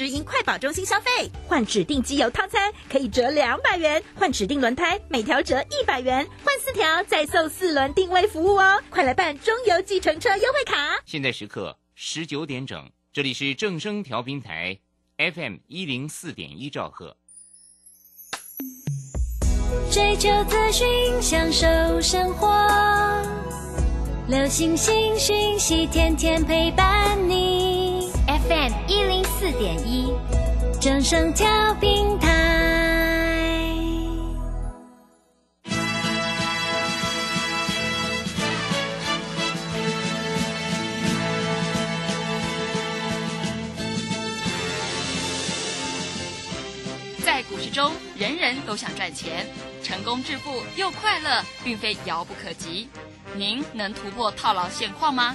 直营快保中心消费，换指定机油套餐可以折两百元，换指定轮胎每条折一百元，换四条再送四轮定位服务哦！快来办中油计程车优惠卡。现在时刻十九点整，这里是正声调频台 FM 一零四点一兆赫。追求资讯，享受生活，流星星讯息，天天陪伴你。FM 一零四点一，正声调频台。在股市中，人人都想赚钱，成功致富又快乐，并非遥不可及。您能突破套牢现况吗？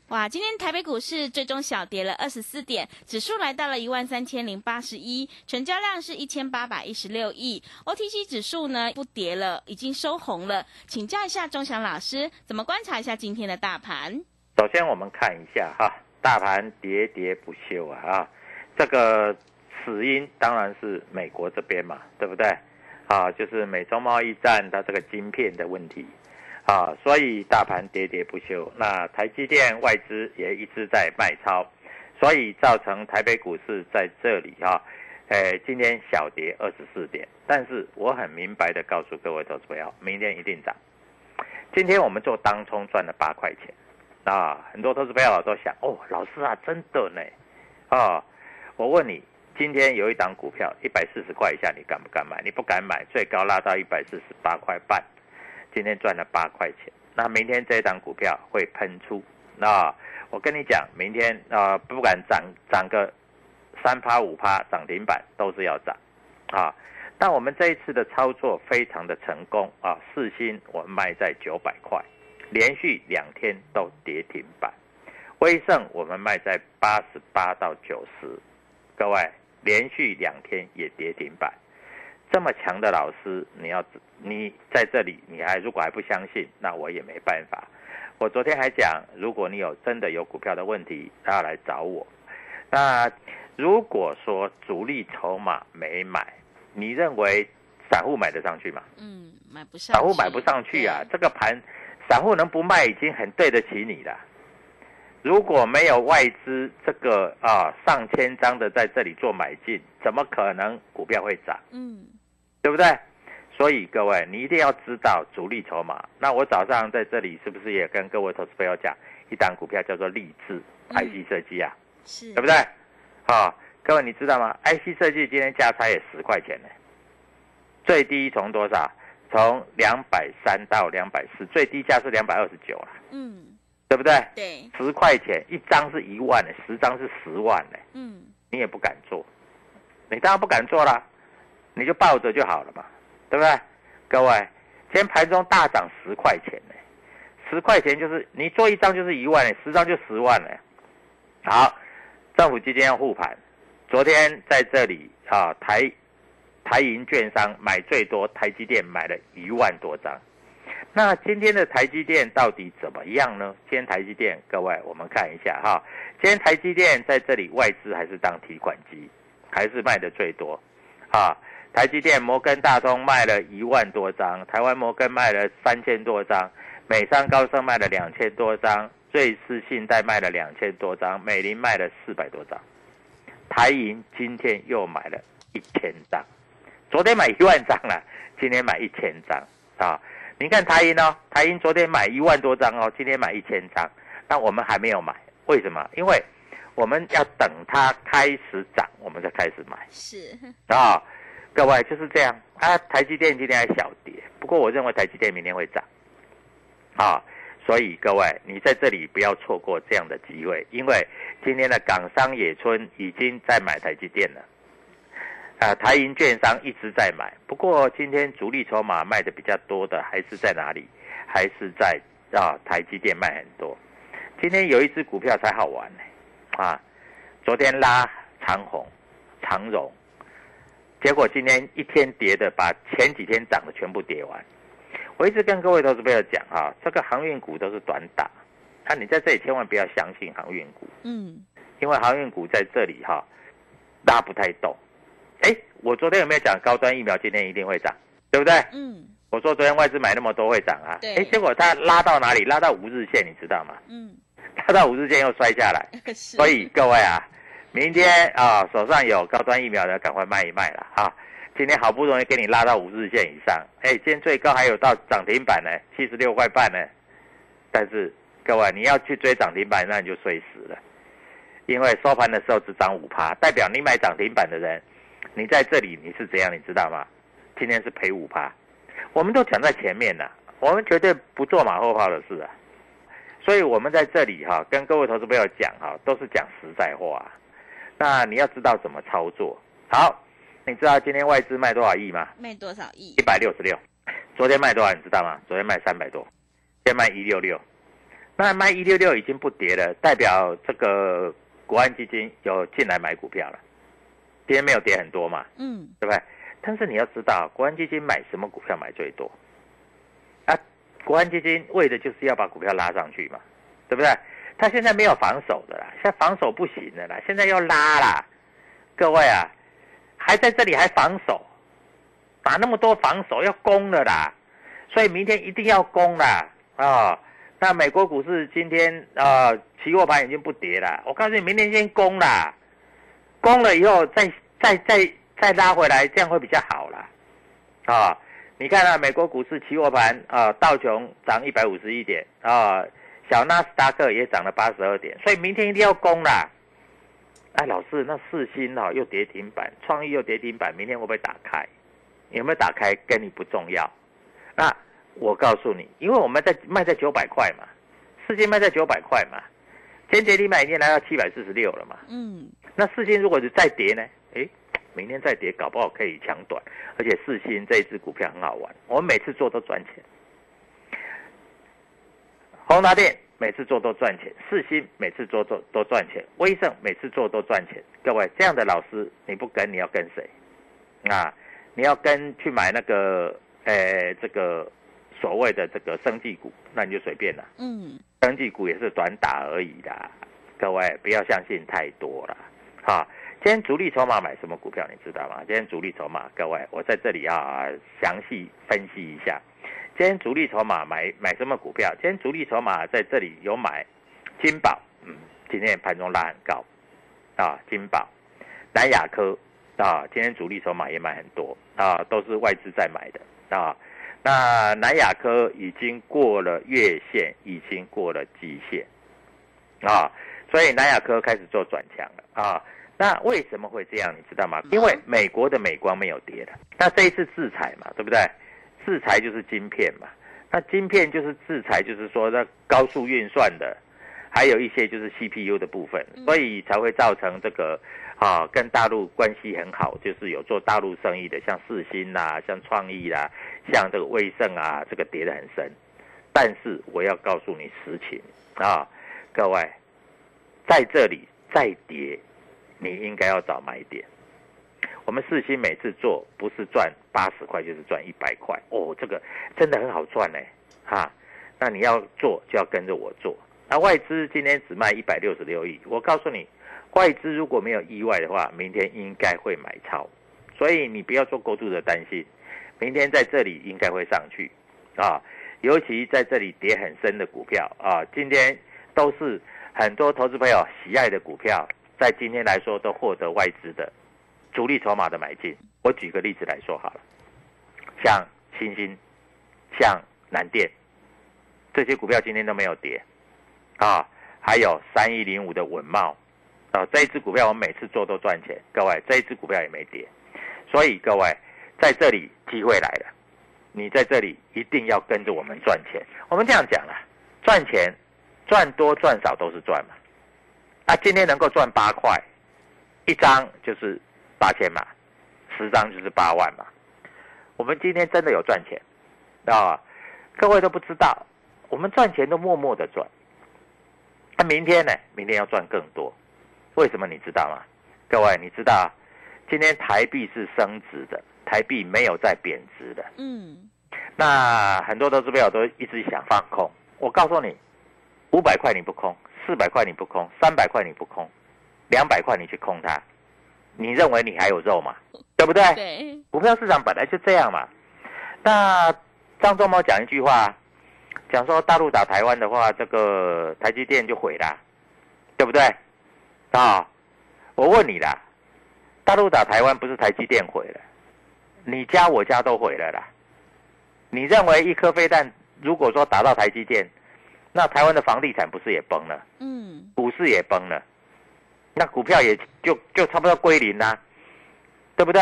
哇，今天台北股市最终小跌了二十四点，指数来到了一万三千零八十一，成交量是一千八百一十六亿。OTC 指数呢不跌了，已经收红了。请教一下钟祥老师，怎么观察一下今天的大盘？首先我们看一下哈，大盘喋喋不休啊啊，这个死因当然是美国这边嘛，对不对？啊，就是美中贸易战它这个晶片的问题。啊，所以大盘喋喋不休。那台积电外资也一直在卖超，所以造成台北股市在这里哈、啊，诶，今天小跌二十四点。但是我很明白的告诉各位投资朋友，明天一定涨。今天我们做当冲赚了八块钱，啊，很多投资朋友都想，哦，老师啊，真的呢，啊，我问你，今天有一档股票一百四十块以下，你敢不敢买？你不敢买，最高拉到一百四十八块半。今天赚了八块钱，那明天这一档股票会喷出，那我跟你讲，明天啊、不管涨涨个三趴五趴涨停板都是要涨，啊，但我们这一次的操作非常的成功。啊，四星我们卖在九百块，连续两天都跌停板，威盛我们卖在八十八到九十，各位连续两天也跌停板。这么强的老师，你要你在这里，你还如果还不相信，那我也没办法。我昨天还讲，如果你有真的有股票的问题，要来找我。那如果说主力筹码没买，你认为散户买得上去吗？嗯，买不上。散户买不上去啊！这个盘，散户能不卖已经很对得起你了。如果没有外资这个啊上千张的在这里做买进，怎么可能股票会涨？嗯。对不对？所以各位，你一定要知道主力筹码。那我早上在这里是不是也跟各位投资朋友讲，一档股票叫做立志 IC 设计啊？是，对不对？好、哦，各位你知道吗？IC 设计今天价差也十块钱呢，最低从多少？从两百三到两百四，最低价是两百二十九了。嗯，对不对？对，十块钱一张是一万呢，十张是十万呢。嗯，你也不敢做，你当然不敢做啦。你就抱着就好了嘛，对不对？各位，今天盘中大涨十块钱呢，十块钱就是你做一张就是一万，十张就十万呢。好，政府基金要护盘，昨天在这里啊，台台银券商买最多，台积电买了一万多张。那今天的台积电到底怎么样呢？今天台积电，各位我们看一下哈，今天台积电在这里外资还是当提款机，还是卖的最多啊。台积电、摩根大通卖了一万多张，台湾摩根卖了三千多张，美商高盛卖了两千多张，瑞士信贷卖了两千多张，美林卖了四百多张，台银今天又买了一千张，昨天买一万张了，今天买一千张啊！你看台银哦，台银昨天买一万多张哦，今天买一千张，但我们还没有买，为什么？因为我们要等它开始涨，我们再开始买是，啊。各位就是这样啊，台积电今天还小跌，不过我认为台积电明天会涨，啊，所以各位你在这里不要错过这样的机会，因为今天的港商野村已经在买台积电了，啊，台银券商一直在买，不过今天主力筹码卖的比较多的还是在哪里？还是在啊台积电卖很多。今天有一只股票才好玩呢，啊，昨天拉长虹、长荣。结果今天一天跌的，把前几天涨的全部跌完。我一直跟各位投资朋友讲啊，这个航运股都是短打，那你在这里千万不要相信航运股，嗯，因为航运股在这里哈拉不太动。哎，我昨天有没有讲高端疫苗今天一定会涨，对不对？嗯，我说昨天外资买那么多会涨啊，对哎，结果它拉到哪里？拉到五日线，你知道吗？嗯，拉到五日线又摔下来，是，所以各位啊，明天啊手上有高端疫苗的，赶快卖一卖了啊！今天好不容易给你拉到五日线以上，哎，今天最高还有到涨停板呢，七十六块半呢。但是各位你要去追涨停板，那你就睡死了，因为收盘的时候只涨五趴，代表你买涨停板的人，你在这里你是怎样，你知道吗？今天是赔五趴，我们都讲在前面了，我们绝对不做马后炮的事啊。所以我们在这里哈、跟各位投资朋友讲哈、都是讲实在话。那你要知道怎么操作。好，你知道今天外资卖多少亿吗？卖多少亿一？百六十六。昨天卖多少？你知道吗？昨天卖三百多，今天卖一六六。那卖一六六已经不跌了，代表这个国安基金有进来买股票了。今天没有跌很多嘛，嗯，对不对？但是你要知道，国安基金买什么股票买最多？啊，国安基金为的就是要把股票拉上去嘛，对不对？他现在没有防守的啦，现在防守不行的啦，现在要拉啦。各位啊，还在这里还防守，打那么多防守要攻了啦，所以明天一定要攻啦啊！那美国股市今天啊，期货盘已经不跌了，我告诉你，明天先攻啦，攻了以后再再再再拉回来，这样会比较好啦。啊！你看啊，美国股市期货盘啊，道琼涨一百五十一点啊，小纳斯达克也涨了八十二点，所以明天一定要攻啦。哎，老师，那四星哈、又跌停板，创意又跌停板，明天会不会打开？有没有打开跟你不重要。那我告诉你，因为我们在卖在九百块嘛，四星卖在九百块嘛，今天跌停板已经来到七百四十六了嘛。嗯，那四星如果是再跌呢？哎，明天再跌，搞不好可以抢短。而且四星这一只股票很好玩，我们每次做都赚钱。宏达电每次做都赚钱，四星每次做做都赚钱，威盛每次做都赚钱。各位这样的老师，你不跟你要跟谁？啊，你要跟去买那个，呃，这个所谓的这个生技股，那你就随便了。嗯，生技股也是短打而已的，各位不要相信太多了。哈，今天主力筹码买什么股票，你知道吗？今天主力筹码，各位我在这里啊详细分析一下。今天主力筹码买买什么股票？今天主力筹码在这里有买金宝，嗯，今天盘中拉很高，啊，金宝、南亚科啊，今天主力筹码也买很多啊，都是外资在买的啊。那南亚科已经过了月线，已经过了季线，啊，所以南亚科开始做转强了啊。那为什么会这样？你知道吗？因为美国的美光没有跌的，那这一次制裁嘛，对不对？制裁就是晶片嘛，那晶片就是制裁，就是说那高速运算的，还有一些就是 CPU 的部分，所以才会造成这个啊跟大陆关系很好，就是有做大陆生意的，像世新啦、像创意啦、像这个威盛啊，这个跌得很深。但是我要告诉你实情啊，各位，在这里再跌，你应该要找买点。我们四星每次做不是赚八十块就是赚一百块哦，这个真的很好赚呢，哈。那你要做就要跟着我做。那外资今天只卖一百六十六亿，我告诉你，外资如果没有意外的话，明天应该会买超，所以你不要做过度的担心，明天在这里应该会上去，啊，尤其在这里跌很深的股票啊，今天都是很多投资朋友喜爱的股票，在今天来说都获得外资的主力筹码的买进。我举个例子来说好了，像新兴、像南电这些股票今天都没有跌，啊，还有三一零五的稳茂。啊，这一只股票我每次做都赚钱，各位，这一只股票也没跌，所以各位在这里机会来了，你在这里一定要跟着我们赚钱。我们这样讲了，赚钱赚多赚少都是赚嘛。啊，今天能够赚八块，一张就是八千嘛，十张就是八万嘛。我们今天真的有赚钱啊，各位都不知道，我们赚钱都默默的赚。那明天呢？明天要赚更多。为什么你知道吗？各位，你知道今天台币是升值的，台币没有在贬值的。嗯，那很多投资朋友都一直想放空。我告诉你，五百块你不空，四百块你不空，三百块你不空，两百块你去空它，你认为你还有肉吗？对不对？对，股票市场本来就这样嘛。那张忠谋讲一句话，讲说大陆打台湾的话，这个台积电就毁了，对不对？啊，我问你啦，大陆打台湾不是台积电毁了，你家我家都毁了啦。你认为一颗飞弹如果说打到台积电，那台湾的房地产不是也崩了？嗯，股市也崩了，那股票也就就差不多归零啦，对不对？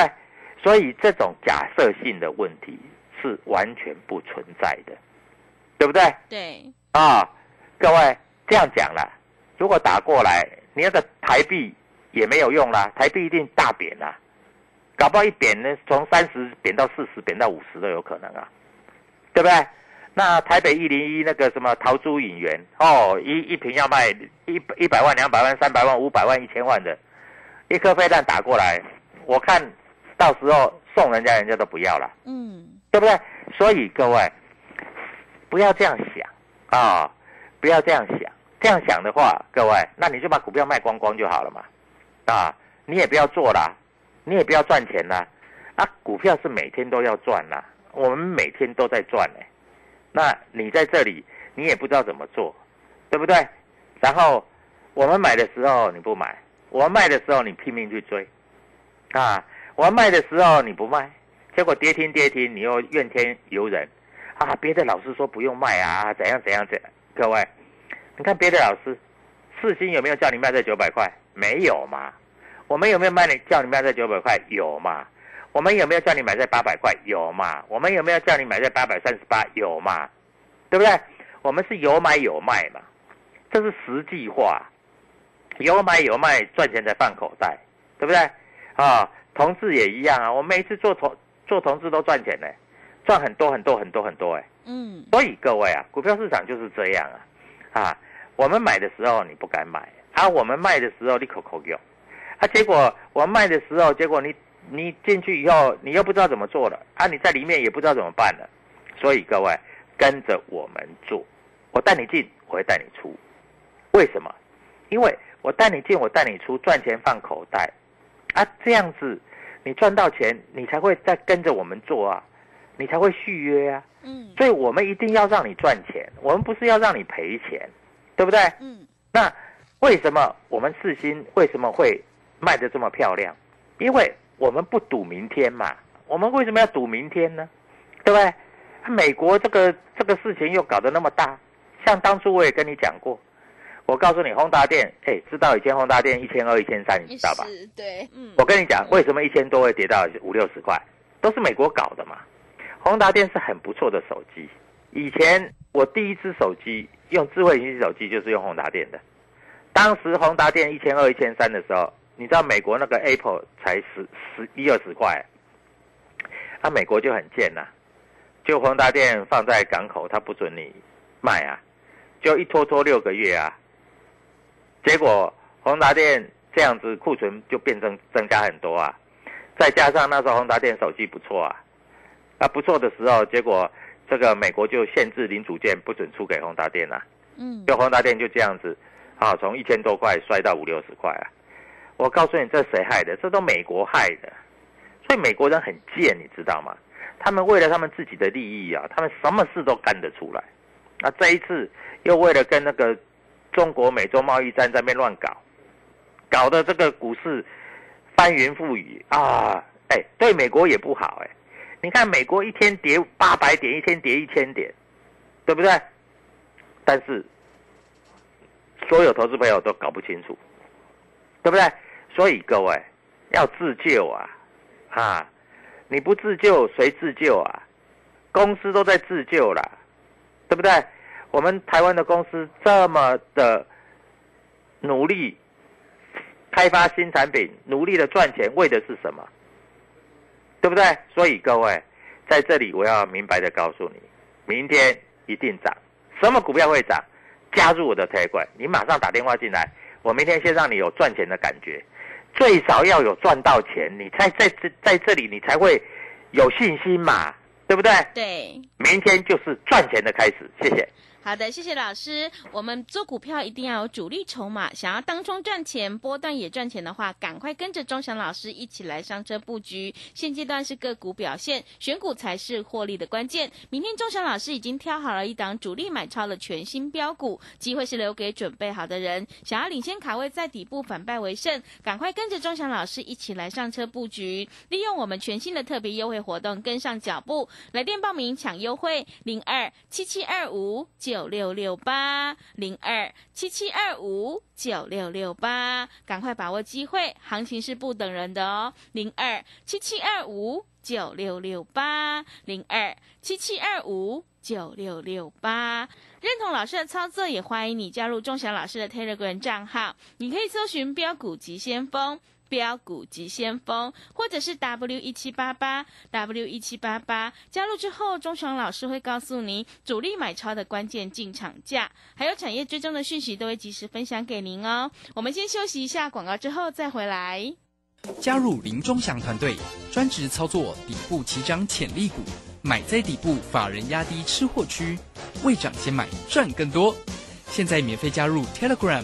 所以这种假设性的问题是完全不存在的，对不对？对，啊，各位这样讲了，如果打过来。你那个台币也没有用啦，台币一定大贬啦，搞不好一贬呢，从三十贬到四十，贬到五十都有可能啊，对不对？那台北一零一那个什么桃珠引源哦，一一瓶要卖一一百万、两百万、三百万、五百万、一千万的，一颗飞弹打过来，我看到时候送人家人家都不要了，嗯，对不对？所以各位不要这样想啊，不要这样想。这样想的话，各位，那你就把股票卖光光就好了嘛，啊，你也不要做啦，你也不要赚钱啦，啊，股票是每天都要赚啦，我们每天都在赚呢，那你在这里，你也不知道怎么做，对不对？然后我们买的时候你不买，我们卖的时候你拼命去追，啊，我们卖的时候你不卖，结果跌停跌停，你又怨天尤人，啊，别的老师说不用卖啊，怎样怎样怎，各位。你看别的老师，四星有没有叫你卖在九百块？没有嘛。我们有没有卖你叫你卖在九百块？有嘛。我们有没有叫你买在八百块？有嘛。我们有没有叫你买在八百三十八？有嘛。对不对？我们是有买有卖嘛，这是实际话。有买有卖，赚钱才放口袋，对不对？啊，同志也一样啊。我每次做同做同志都赚钱呢，赚很多很多很多很多哎。嗯。所以各位啊，股票市场就是这样啊，啊。我们买的时候你不敢买，啊，我们卖的时候你口口用，啊，结果我们卖的时候，结果你你进去以后，你又不知道怎么做了，啊，你在里面也不知道怎么办了，所以各位跟着我们做，我带你进，我会带你出，为什么？因为我带你进，我带你出，赚钱放口袋，啊，这样子你赚到钱，你才会再跟着我们做啊，你才会续约啊，嗯，所以我们一定要让你赚钱，我们不是要让你赔钱。对不对？嗯，那为什么我们四星为什么会卖的这么漂亮？因为我们不赌明天嘛。我们为什么要赌明天呢？对不对？美国这个这个事情又搞得那么大，像当初我也跟你讲过，我告诉你，宏达电，哎，知道以前宏达电一千二、一千三，你知道吧？对，嗯。我跟你讲，为什么一千多会跌到五六十块？都是美国搞的嘛。宏达电是很不错的手机，以前我第一只手机。用智慧型手机就是用宏达电的，当时宏达电一千二、一千三的时候，你知道美国那个 Apple 才十十一二十块，那美国就很贱呐，就宏达电放在港口，他不准你卖啊，就一拖拖六个月啊，结果宏达电这样子库存就变成增加很多啊，再加上那时候宏达电手机不错啊，啊不错的时候，结果。这个美国就限制零组件不准出给宏达电了，嗯，就宏达电就这样子，啊，从一千多块摔到五六十块啊！我告诉你，这谁害的？这都美国害的。所以美国人很贱，你知道吗？他们为了他们自己的利益啊，他们什么事都干得出来。那这一次又为了跟那个中国美洲贸易战在那边乱搞，搞得这个股市翻云覆雨啊！哎，对美国也不好哎。你看美国一天跌八百点，一天跌一千点，对不对？但是所有投资朋友都搞不清楚，对不对？所以各位要自救啊！啊，你不自救谁自救啊？公司都在自救了，对不对？我们台湾的公司这么的努力开发新产品，努力的赚钱，为的是什么？对不对？所以各位在这里我要明白的告诉你，明天一定涨。什么股票会涨？加入我的推管，你马上打电话进来，我明天先让你有赚钱的感觉。最少要有赚到钱，你才在这在这里，你才会有信心嘛，对不对？对，明天就是赚钱的开始，谢谢。好的，谢谢老师。我们做股票一定要有主力筹码，想要当中赚钱、波段也赚钱的话，赶快跟着钟祥老师一起来上车布局。现阶段是个股表现，选股才是获利的关键。明天钟祥老师已经挑好了一档主力买超的全新标股，机会是留给准备好的人。想要领先卡位在底部反败为胜，赶快跟着钟祥老师一起来上车布局，利用我们全新的特别优惠活动跟上脚步。来电报名抢优惠零二七七二五。九九六六八零二七七二五九六六八，赶快把握机会，行情是不等人的哦。零二七七二五九六六八零二七七二五九六六八，认同老师的操作，也欢迎你加入钟祥老师的 Telegram 账号，你可以搜寻标股急先锋。标股急先锋，或者是 W 一七八八 W 一七八八，加入之后，钟祥老师会告诉您主力买超的关键进场价，还有产业追踪的讯息，都会及时分享给您哦。我们先休息一下广告，之后再回来。加入林钟祥团队，专职操作底部起涨潜力股，买在底部，法人压低吃货区，未涨先买赚更多。现在免费加入 Telegram。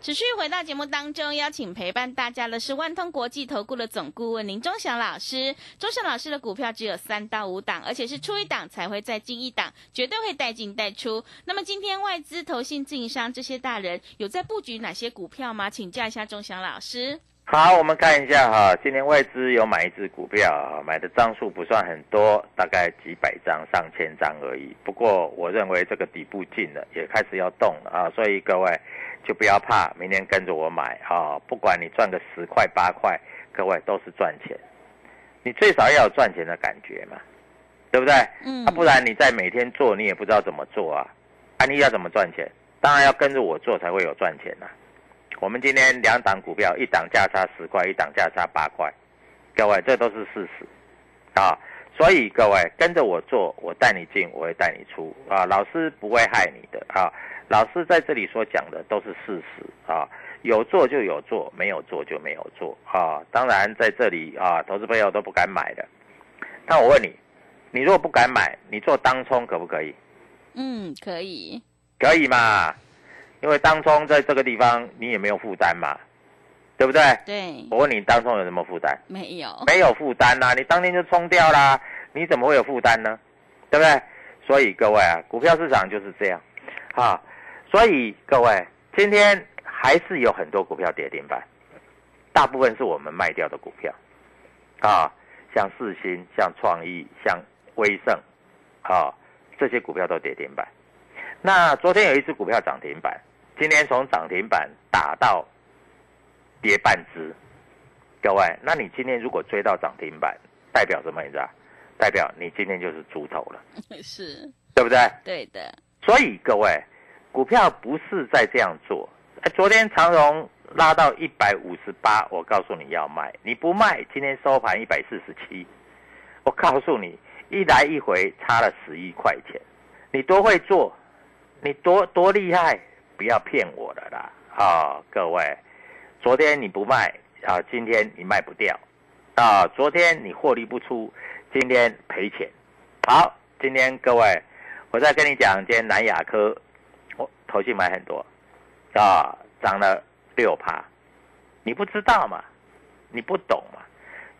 持续回到节目当中，邀请陪伴大家的是万通国际投顾的总顾问林忠祥老师。忠祥老师的股票只有三到五档，而且是出一档才会再进一档，绝对会带进带出。那么今天外资、投信、自营商这些大人有在布局哪些股票吗？请教一下忠祥老师。好，我们看一下哈，今天外资有买一只股票，买的张数不算很多，大概几百张、上千张而已。不过我认为这个底部进了，也开始要动了啊，所以各位。就不要怕，明天跟着我买啊！不管你赚个十块八块，各位都是赚钱。你最少要有赚钱的感觉嘛，对不对？嗯。啊，不然你在每天做，你也不知道怎么做啊。啊，你要怎么赚钱？当然要跟着我做才会有赚钱呐。我们今天两档股票，一档价差十块，一档价差八块，各位这都是事实啊。所以各位跟着我做，我带你进，我会带你出啊。老师不会害你的啊。老师在这里所讲的都是事实啊，有做就有做，没有做就没有做啊。当然在这里啊，投资朋友都不敢买的。那我问你，你如果不敢买，你做当冲可不可以？嗯，可以。可以嘛？因为当冲在这个地方你也没有负担嘛，对不对？对。我问你，当中有什么负担？没有。没有负担啊，你当天就冲掉啦，你怎么会有负担呢？对不对？所以各位啊，股票市场就是这样，啊。所以各位，今天还是有很多股票跌停板，大部分是我们卖掉的股票，啊，像四星、像创意、像威盛，啊，这些股票都跌停板。那昨天有一只股票涨停板，今天从涨停板打到跌半只，各位，那你今天如果追到涨停板，代表什么意思啊？代表你今天就是猪头了，是，对不对？对的。所以各位。股票不是在这样做。哎，昨天长荣拉到一百五十八，我告诉你要卖，你不卖，今天收盘一百四十七。我告诉你，一来一回差了十一块钱，你多会做，你多多厉害，不要骗我了啦！啊，各位，昨天你不卖啊，今天你卖不掉啊，昨天你获利不出，今天赔钱。好，今天各位，我再跟你讲，今天南亚科，我投信买很多啊，涨了六趴，你不知道嘛？你不懂嘛？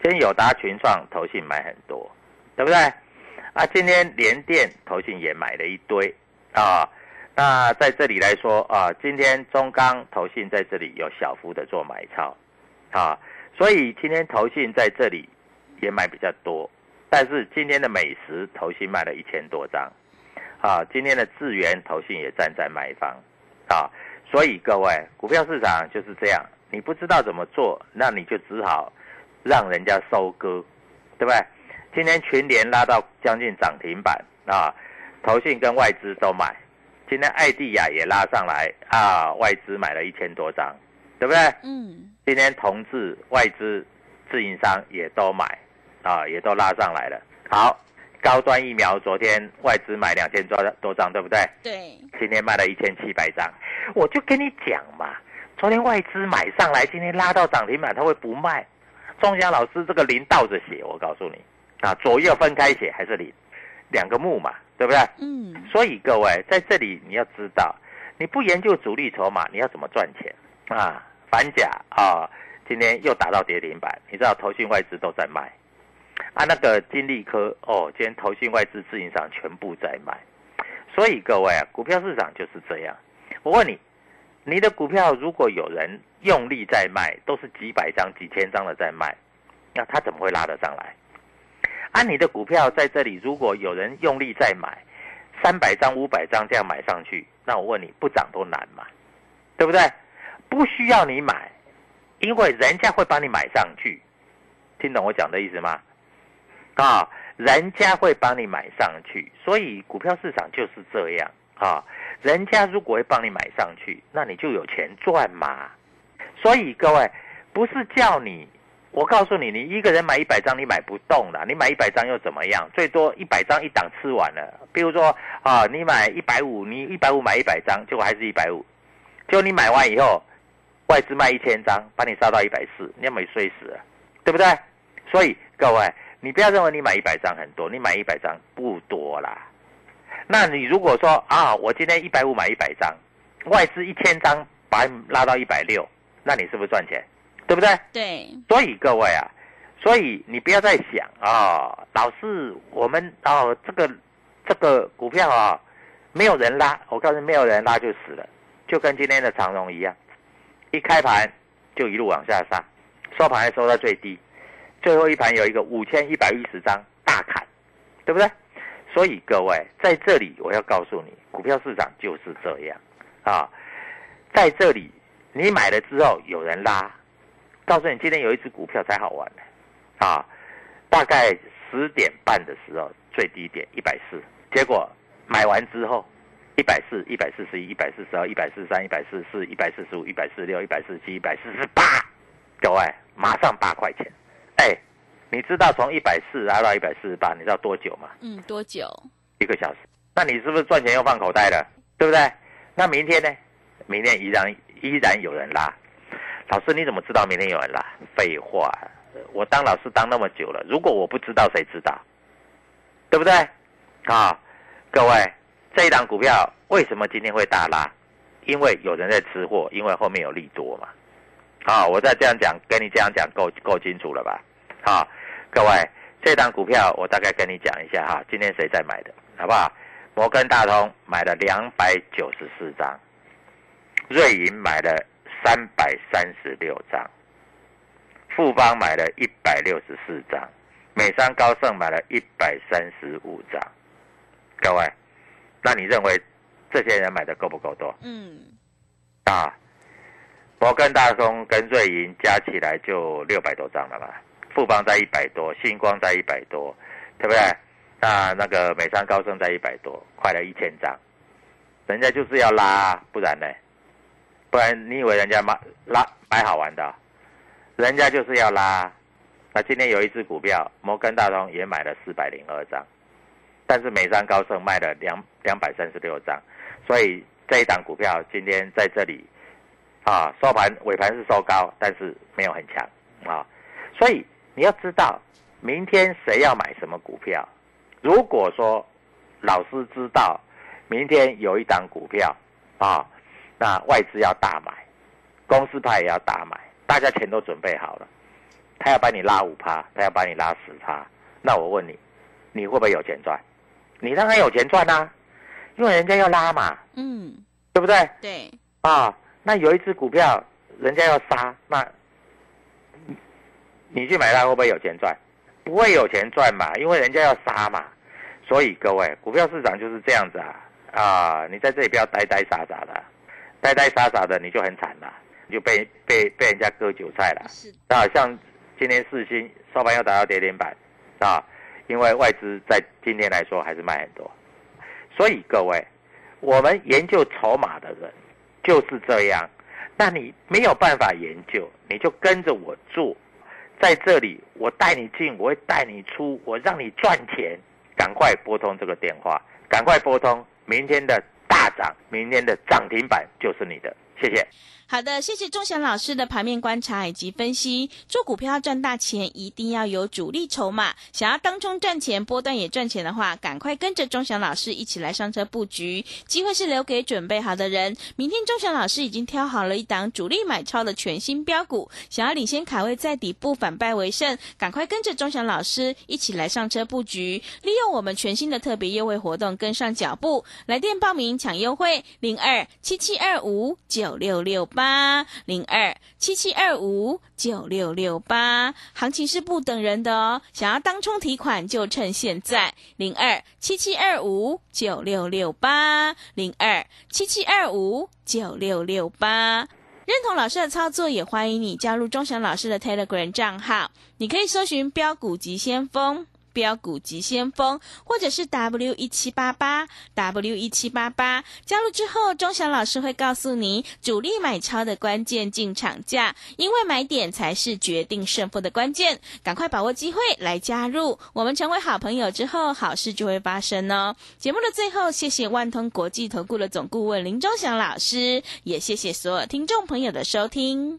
今天友达群创投信买很多，对不对？啊，今天联电投信也买了一堆啊。那在这里来说啊，今天中钢投信在这里有小幅的做买超啊，所以今天投信在这里也买比较多。但是今天的美食投信卖了一千多张啊，今天的智源投信也站在买方啊。所以各位，股票市场就是这样，你不知道怎么做，那你就只好让人家收割，对不对？今天群联拉到将近涨停板啊，投信跟外资都买。今天艾蒂亚也拉上来啊，外资买了一千多张，对不对？嗯。今天同志外资自营商也都买啊，也都拉上来了。好，高端疫苗昨天外资买两千多多张，对不对？对。今天卖了一千七百张，我就跟你讲嘛，昨天外资买上来，今天拉到涨停板，他会不卖？钟祥老师这个零倒着写，我告诉你啊，左右分开写还是零，两个木嘛。对不对？嗯。所以各位在这里你要知道，你不研究主力筹码，你要怎么赚钱啊？反甲啊，今天又打到跌停板，你知道投信外资都在卖啊。那个金利科哦，今天投信外资自营商全部在卖。所以各位啊，股票市场就是这样。我问你，你的股票如果有人用力在卖，都是几百张、几千张的在卖，那他怎么会拉得上来？按你的股票在这里，如果有人用力再买三百张、五百张这样买上去，那我问你，不涨都难嘛，对不对？不需要你买，因为人家会帮你买上去，听懂我讲的意思吗？啊，人家会帮你买上去，所以股票市场就是这样啊。人家如果会帮你买上去，那你就有钱赚嘛。所以各位，不是叫你。我告诉你，你一个人买一百张，你买不动了。你买一百张又怎么样？最多一百张一档吃完了。比如说啊，你买一百五，你一百五买一百张，结果还是一百五。就你买完以后，外资卖一千张，把你杀到一百四，你要没睡死了，对不对？所以各位，你不要认为你买一百张很多，你买一百张不多啦。那你如果说啊，我今天一百五买一百张，外资一千张把你拉到一百六，那你是不是赚钱？对不对？对，所以各位啊，所以你不要再想啊，老是我们哦，这个这个股票啊，没有人拉，我告诉你，没有人拉就死了，就跟今天的长荣一样，一开盘就一路往下杀，收盘还收到最低，最后一盘有一个五千一百一十张大砍，对不对？所以各位在这里我要告诉你，股票市场就是这样啊，在这里你买了之后有人拉。告诉你，今天有一只股票才好玩呢，啊，大概十点半的时候最低点一百四，结果买完之后一百四、一百四十一、一百四十二、一百四十三、一百四十四、一百四十五、一百四十六、一百四十七、一百四十八，各位马上八块钱，哎，你知道从一百四拉到一百四十八，你知道多久吗？嗯，多久？一个小时。那你是不是赚钱又放口袋了？对不对？那明天呢？明天依然依然有人拉。老师，你怎么知道明天有人拉？废话，我当老师当那么久了，如果我不知道，谁知道？对不对？啊，各位，这一档股票为什么今天会大拉？因为有人在吃货，因为后面有利多嘛。啊，我再这样讲，跟你这样讲够够清楚了吧？好，各位，这档股票我大概跟你讲一下哈，今天谁在买的，好不好？摩根大通买了两百九十四张，瑞银买了。三百三十六张，富邦买了一百六十四张，美商高盛买了一百三十五张。各位，那你认为这些人买的够不够多？嗯，啊，摩根大通跟瑞银加起来就六百多张了吧？富邦在一百多，星光在一百多，对不对？那那个美商高盛在一百多，快了一千张，人家就是要拉，不然呢？不然你以为人家买拉买好玩的？人家就是要拉。那今天有一只股票，摩根大通也买了四百零二张，但是美商高盛卖了两两百三十六张，所以这一档股票今天在这里，啊，收盘尾盘是收高，但是没有很强啊。所以你要知道，明天谁要买什么股票。如果说老师知道明天有一档股票啊，那外资要大买，公司派也要大买，大家钱都准备好了，他要把你拉五趴，他要把你拉十趴，那我问你，你会不会有钱赚？你当然有钱赚啦、因为人家要拉嘛，嗯，对不对？对，啊，那有一只股票人家要杀，那你你去买它会不会有钱赚？不会有钱赚嘛，因为人家要杀嘛。所以各位，股票市场就是这样子啊啊！你在这里不要呆呆傻傻的，呆呆傻傻的你就很惨了，你就被被被人家割韭菜了。是啊，像今天四星收盘要打到跌停板啊，因为外资在今天来说还是卖很多，所以各位，我们研究筹码的人就是这样。那你没有办法研究，你就跟着我做，在这里我带你进，我会带你出，我让你赚钱。赶快拨通这个电话，赶快拨通，明天的涨，明天的涨停板就是你的，谢谢。好的，谢谢钟祥老师的盘面观察以及分析。做股票赚大钱，一定要有主力筹码。想要当中赚钱、波段也赚钱的话，赶快跟着钟祥老师一起来上车布局。机会是留给准备好的人。明天钟祥老师已经挑好了一档主力买超的全新标股，想要领先卡位在底部反败为胜，赶快跟着钟祥老师一起来上车布局，利用我们全新的特别优惠活动跟上脚步。来电报名抢优惠，零二七七二五九六六八零二七七二五九六六八，行情是不等人的哦。想要当冲提款就趁现在，零二七七二五九六六八零二七七二五九六六八。认同老师的操作，也欢迎你加入钟祥老师的 Telegram 账号。你可以搜寻“标股急先锋”。标股急先锋，或者是 W 一七八八 W 一七八八，加入之后，钟祥老师会告诉你主力买超的关键进场价，因为买点才是决定胜负的关键，赶快把握机会来加入。我们成为好朋友之后，好事就会发生哦。节目的最后，谢谢万通国际投顾的总顾问林钟祥老师，也谢谢所有听众朋友的收听。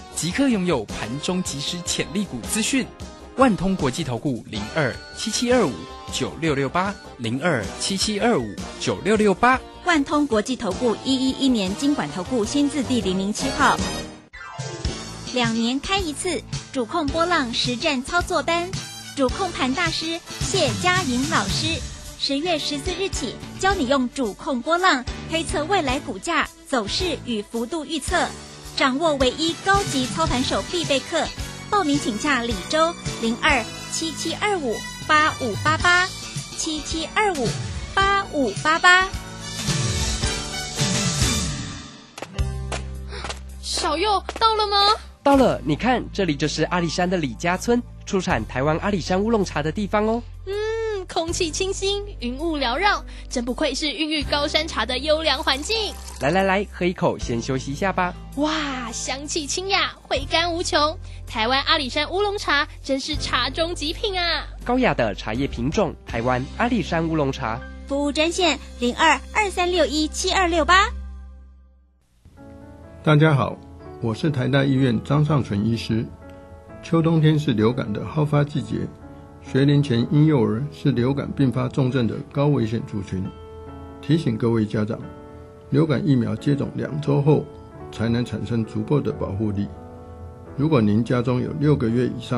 即刻拥有盘中即时潜力股资讯，万通国际投顾零二七七二五九六六八零二七七二五九六六八，万通国际投顾一一一年经管投顾新字第零零七号，两年开一次主控波浪实战操作班，主控盘大师谢佳莹老师，十月十四日起教你用主控波浪推测未来股价走势与幅度预测。掌握唯一高级操盘手必备课，报名请洽李周零二七七二五八五八八七七二五八五八八。小右到了吗？到了，你看，这里就是阿里山的李家村，出产台湾阿里山乌龙茶的地方哦。嗯，空气清新，云雾缭绕，真不愧是孕育高山茶的优良环境。来来来，喝一口，先休息一下吧。哇，香气清雅，回甘无穷。台湾阿里山乌龙茶真是茶中极品啊！高雅的茶叶品种，台湾阿里山乌龙茶。服务专线零二二三六一七二六八。大家好，我是台大医院张尚存医师。秋冬天是流感的好发季节，学龄前婴幼儿是流感并发重症的高危险族群。提醒各位家长，流感疫苗接种两周后才能产生足够的保护力。如果您家中有六个月以上